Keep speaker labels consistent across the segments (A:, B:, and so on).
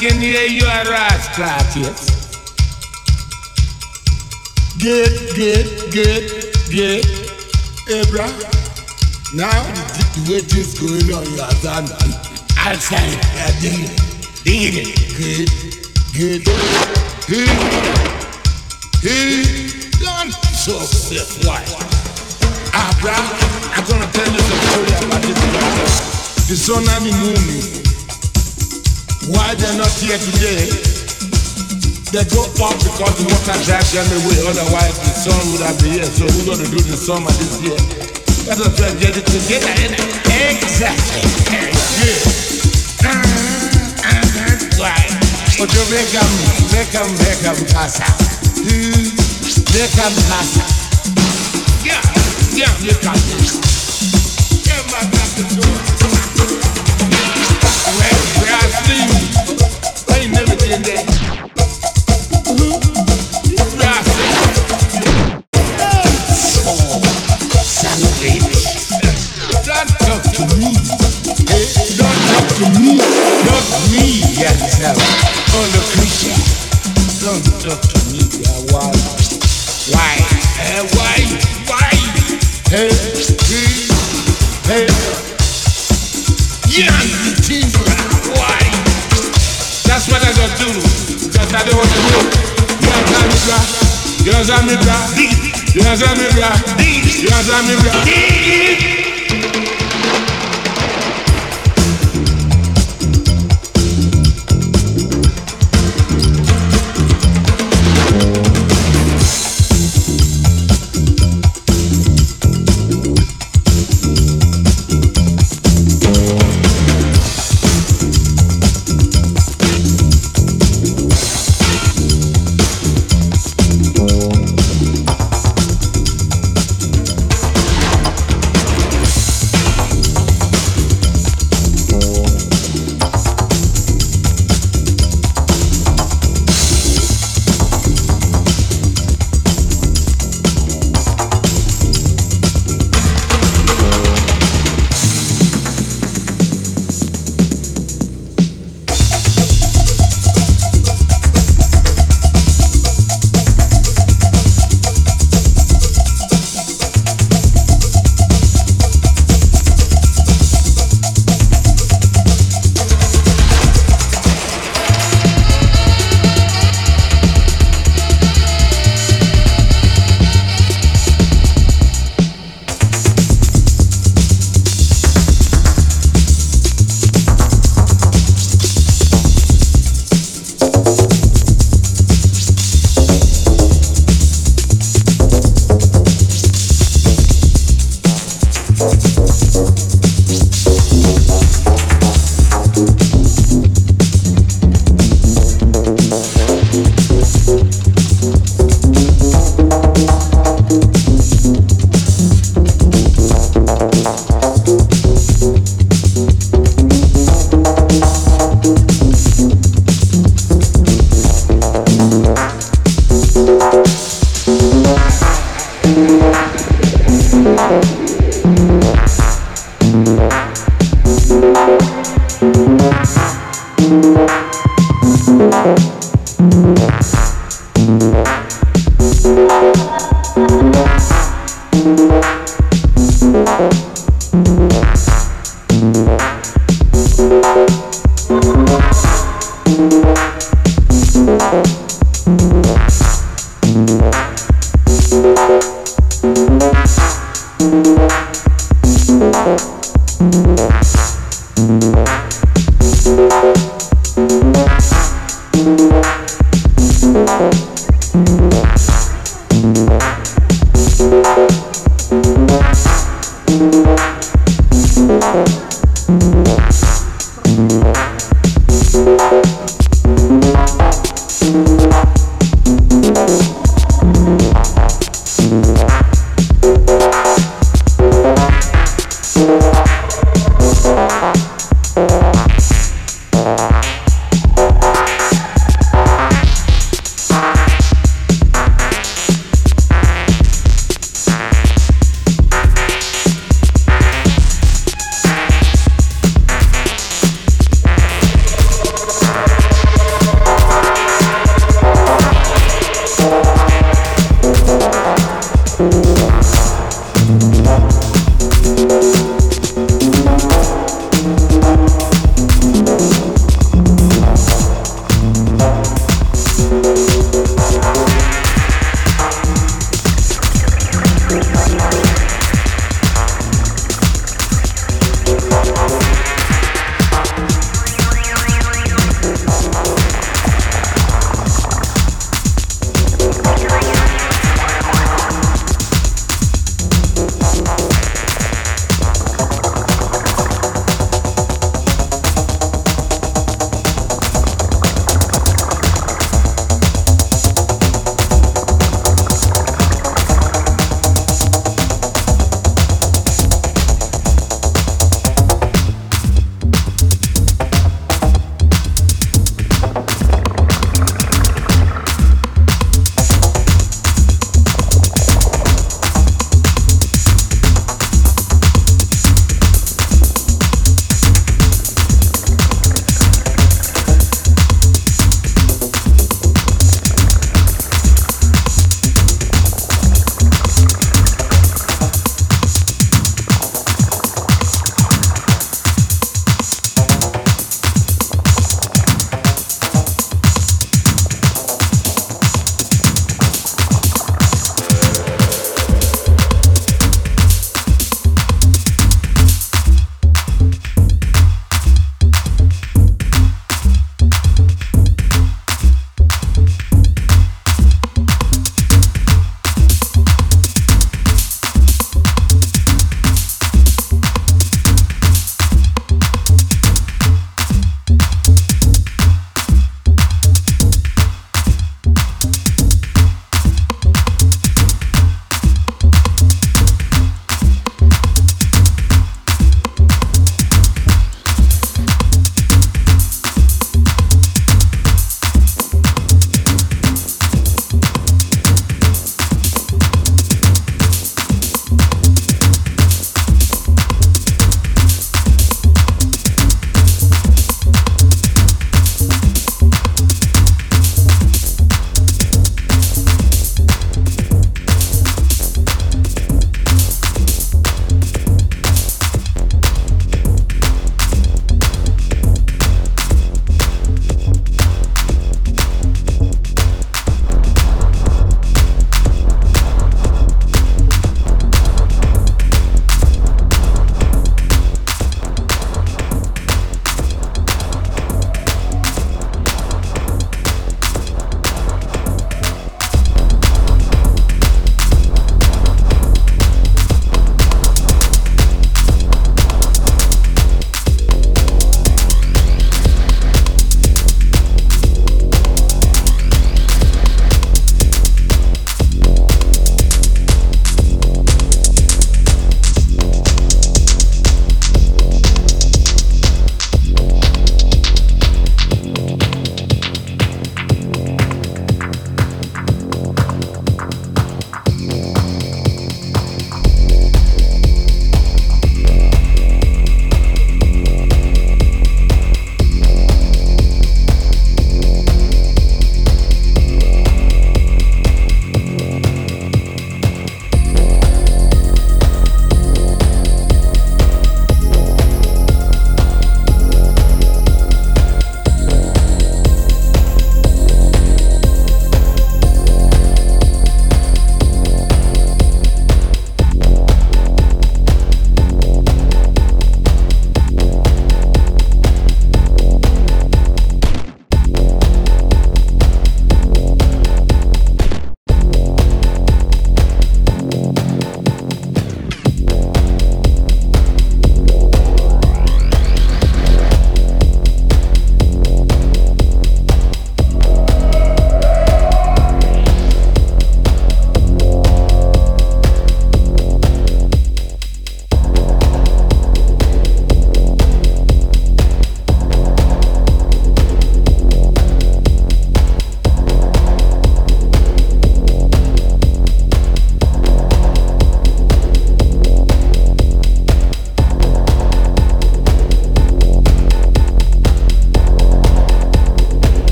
A: can hear you a rascal, yes. Get, get, get, get. Hey, bro. Now the, the way things going on, you are done. Outside, yeah, dig it, dig it. Good, good. Hey, hey, don't success, why? Ah, bro, I'm gonna tell you some story about this brother. The me movie. Why they're not here today? They go up because the water drives them away. Otherwise, the sun would have been here. So we're gonna do the summer this year. Us try to get it together. Exactly. Yeah. Right. But you make them, make them, make them pass out. Hmm. Make them pass out. Yeah, yeah, you got this. Yeah, my God,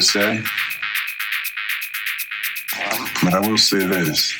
A: to
B: say. But I will say this.